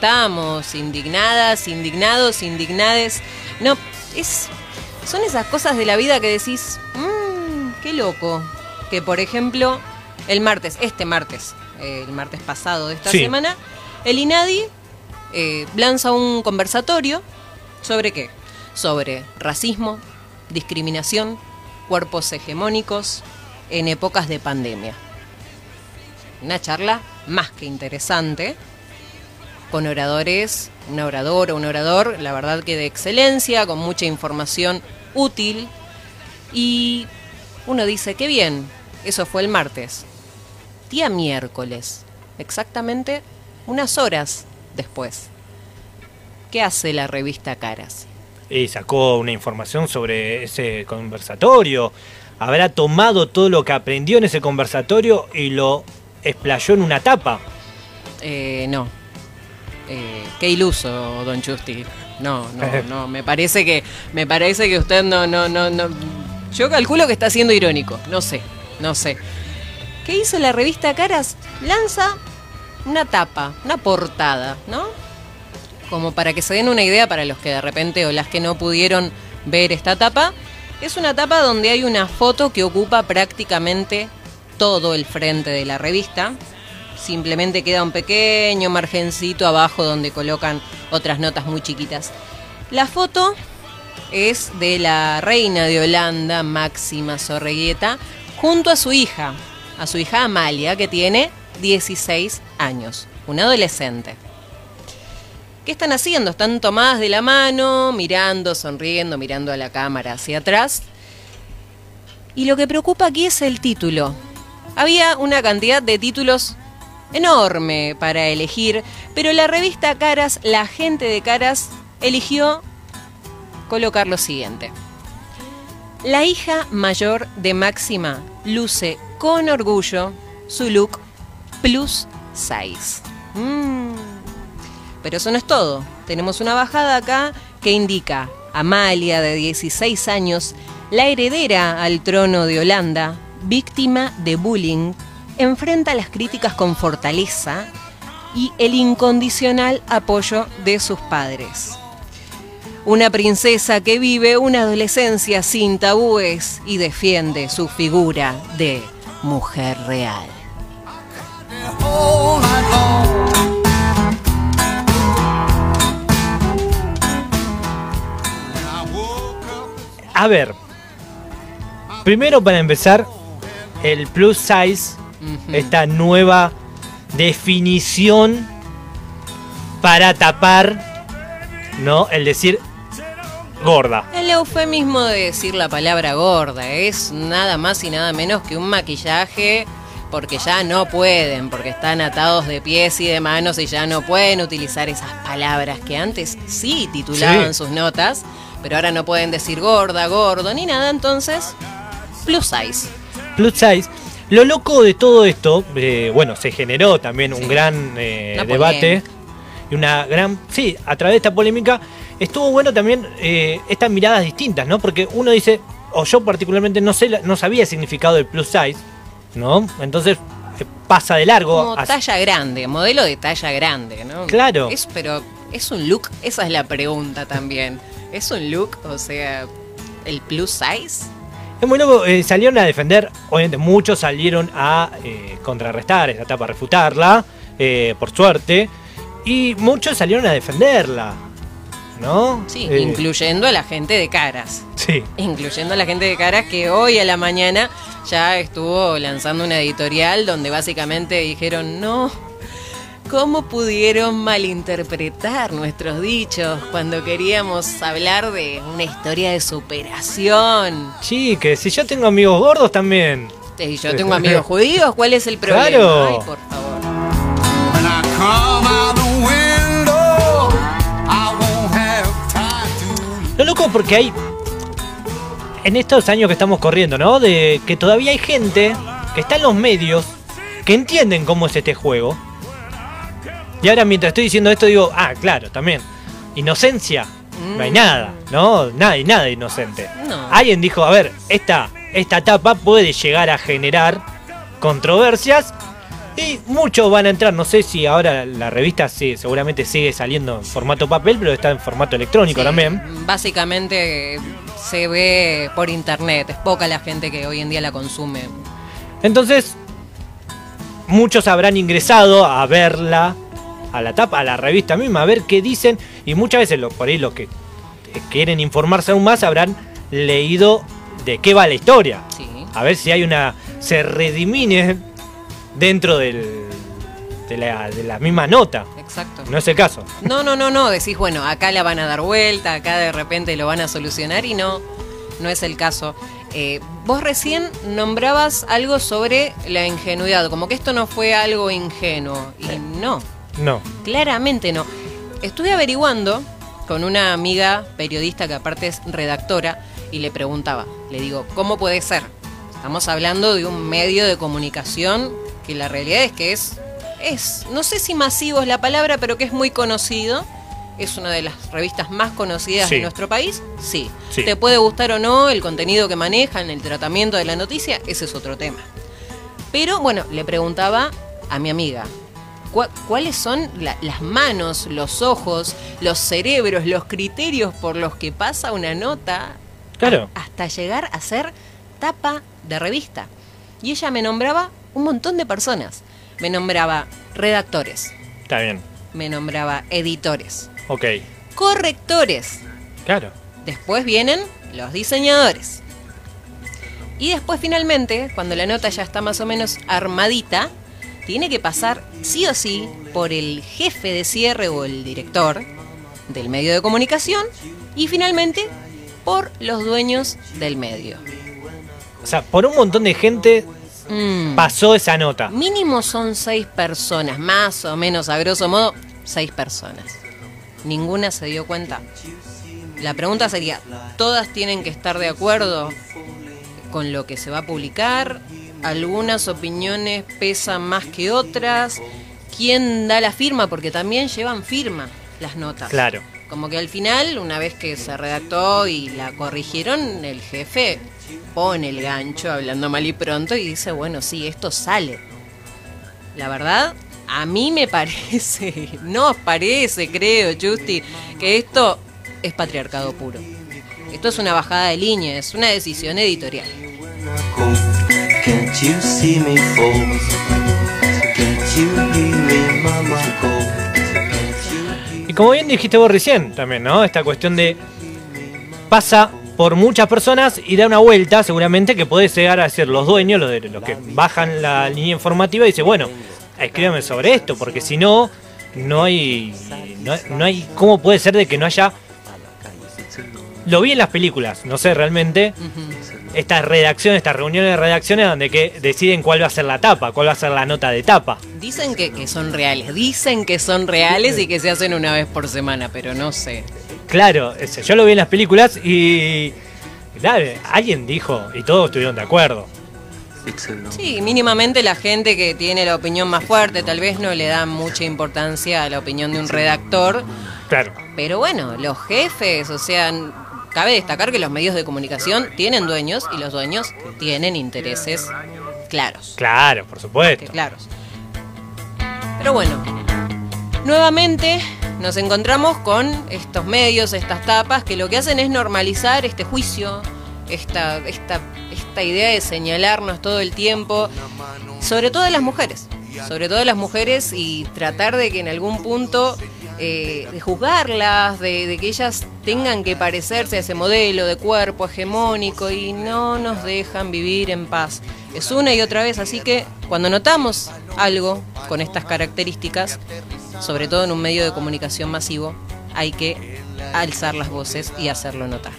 estamos, indignadas, indignados, indignades. No, es, son esas cosas de la vida que decís, mmm, qué loco. Que por ejemplo, el martes, este martes, eh, el martes pasado de esta semana, el INADI eh, lanza un conversatorio sobre qué? Sobre racismo, discriminación, cuerpos hegemónicos en épocas de pandemia. Una charla más que interesante, con oradores, un orador o un orador, la verdad que de excelencia, con mucha información útil. Y uno dice, qué bien, eso fue el martes. Día miércoles, exactamente unas horas después. ¿Qué hace la revista Caras? Y sacó una información sobre ese conversatorio. Habrá tomado todo lo que aprendió en ese conversatorio y lo explayó en una tapa. Eh, no. Eh, qué iluso, don Chusti. No, no, no. Me parece que, me parece que usted no, no, no, no. Yo calculo que está siendo irónico. No sé, no sé. ¿Qué hizo la revista Caras? Lanza una tapa, una portada, ¿no? Como para que se den una idea para los que de repente o las que no pudieron ver esta tapa. Es una tapa donde hay una foto que ocupa prácticamente todo el frente de la revista. Simplemente queda un pequeño margencito abajo donde colocan otras notas muy chiquitas. La foto es de la reina de Holanda, Máxima Sorreguieta, junto a su hija, a su hija Amalia, que tiene 16 años, una adolescente. ¿Qué están haciendo? Están tomadas de la mano, mirando, sonriendo, mirando a la cámara hacia atrás. Y lo que preocupa aquí es el título. Había una cantidad de títulos enorme para elegir, pero la revista Caras, la gente de Caras, eligió colocar lo siguiente. La hija mayor de Máxima luce con orgullo su look plus size. Mm. Pero eso no es todo. Tenemos una bajada acá que indica Amalia, de 16 años, la heredera al trono de Holanda, víctima de bullying, enfrenta las críticas con fortaleza y el incondicional apoyo de sus padres. Una princesa que vive una adolescencia sin tabúes y defiende su figura de mujer real. A ver, primero para empezar, el plus size, esta nueva definición para tapar, ¿no? El decir gorda. El eufemismo de decir la palabra gorda es nada más y nada menos que un maquillaje porque ya no pueden, porque están atados de pies y de manos y ya no pueden utilizar esas palabras que antes sí titulaban sus notas pero ahora no pueden decir gorda, gordo, ni nada, entonces, plus size. Plus size. Lo loco de todo esto, eh, bueno, se generó también un gran eh, debate y una gran, sí, a través de esta polémica estuvo bueno también eh, estas miradas distintas, ¿no? Porque uno dice, o yo particularmente no sé, no sabía el significado del plus size, ¿no? Entonces pasa de largo. Como talla grande, modelo de talla grande, ¿no? Claro. Es, pero es un look, esa es la pregunta también. ¿Es un look, o sea, el plus size? Es muy loco, eh, salieron a defender, obviamente muchos salieron a eh, contrarrestar esa etapa, a refutarla, eh, por suerte, y muchos salieron a defenderla, ¿no? Sí, incluyendo a la gente de caras. Sí. Incluyendo a la gente de caras que hoy a la mañana ya estuvo lanzando una editorial donde básicamente dijeron, no, ¿Cómo pudieron malinterpretar nuestros dichos cuando queríamos hablar de una historia de superación? Sí, que si yo tengo amigos gordos también. Si yo tengo amigos judíos, ¿cuál es el problema? Claro. Ay, por favor. Lo loco porque hay en estos años que estamos corriendo, ¿no? De que todavía hay gente que está en los medios que entienden cómo es este juego y ahora mientras estoy diciendo esto digo, ah, claro, también. Inocencia. No hay nada, ¿no? Nada nada inocente. Alguien dijo, a ver, esta, esta etapa puede llegar a generar controversias. Y muchos van a entrar, no sé si ahora la revista sí, seguramente sigue saliendo en formato papel, pero está en formato electrónico también. Básicamente se ve por internet, es poca la gente que hoy en día la consume. Entonces, muchos habrán ingresado a verla, a la tapa, a la revista misma, a ver qué dicen, y muchas veces por ahí los que quieren informarse aún más habrán leído de qué va la historia. A ver si hay una. se redimine dentro del, de, la, misma nota. Exacto. No es el caso. No, no, no, no. Decís, bueno, acá la van a dar vuelta, acá de repente lo van a solucionar y no, no es el caso. Eh, vos recién nombrabas algo sobre la ingenuidad, como que esto no fue algo ingenuo. Y no. No. Claramente no. Estuve averiguando con una amiga periodista que aparte es redactora y le preguntaba, le digo, ¿cómo puede ser? Estamos hablando de un medio de comunicación que la realidad es que es, es, no sé si masivo es la palabra, pero que es muy conocido. Es una de las revistas más conocidas de nuestro país. Sí. sí. Te puede gustar o no el contenido que manejan, el tratamiento de la noticia, ese es otro tema. Pero bueno, le preguntaba a mi amiga, cuáles son las manos, los ojos, los cerebros, los criterios por los que pasa una nota claro. hasta llegar a ser tapa de revista. Y ella me nombraba un montón de personas. Me nombraba redactores. Está bien. Me nombraba editores. Ok. Correctores. Claro. Después vienen los diseñadores. Y después finalmente, cuando la nota ya está más o menos armadita, tiene que pasar sí o sí por el jefe de cierre o el director del medio de comunicación y finalmente por los dueños del medio. O sea, por un montón de gente mm. pasó esa nota. Mínimo son seis personas, más o menos a grosso modo, seis personas. Ninguna se dio cuenta. La pregunta sería, ¿todas tienen que estar de acuerdo con lo que se va a publicar? Algunas opiniones pesan más que otras. ¿Quién da la firma? Porque también llevan firma las notas. Claro. Como que al final, una vez que se redactó y la corrigieron, el jefe pone el gancho hablando mal y pronto y dice, bueno, sí, esto sale. La verdad, a mí me parece, no parece, creo, Justi, que esto es patriarcado puro. Esto es una bajada de línea, es una decisión editorial. Y como bien dijiste vos recién también, ¿no? Esta cuestión de pasa por muchas personas y da una vuelta, seguramente, que puede llegar a ser los dueños, los, de, los que bajan la línea informativa y dice, bueno, escríbame sobre esto, porque si no, no hay, no, hay, ¿cómo puede ser de que no haya... Lo vi en las películas, no sé realmente, estas redacciones, estas reuniones de redacciones donde que deciden cuál va a ser la tapa, cuál va a ser la nota de tapa. Dicen que, son reales, dicen que son reales y que se hacen una vez por semana, pero no sé. Claro, yo lo vi en las películas y claro, alguien dijo y todos estuvieron de acuerdo. Sí, mínimamente la gente que tiene la opinión más fuerte tal vez no le da mucha importancia a la opinión de un redactor. Claro. Pero bueno, los jefes, o sea, Cabe destacar que los medios de comunicación tienen dueños y los dueños tienen intereses claros. Claro, por supuesto. Claros. Pero bueno, nuevamente nos encontramos con estos medios, estas tapas, que lo que hacen es normalizar este juicio, esta, esta, esta idea de señalarnos todo el tiempo, sobre todo las mujeres, sobre todo las mujeres y tratar de que en algún punto eh, de juzgarlas, de, que ellas tengan que parecerse a ese modelo de cuerpo hegemónico y no nos dejan vivir en paz. Es una y otra vez, así que cuando notamos algo con estas características, sobre todo en un medio de comunicación masivo, hay que alzar las voces y hacerlo notar.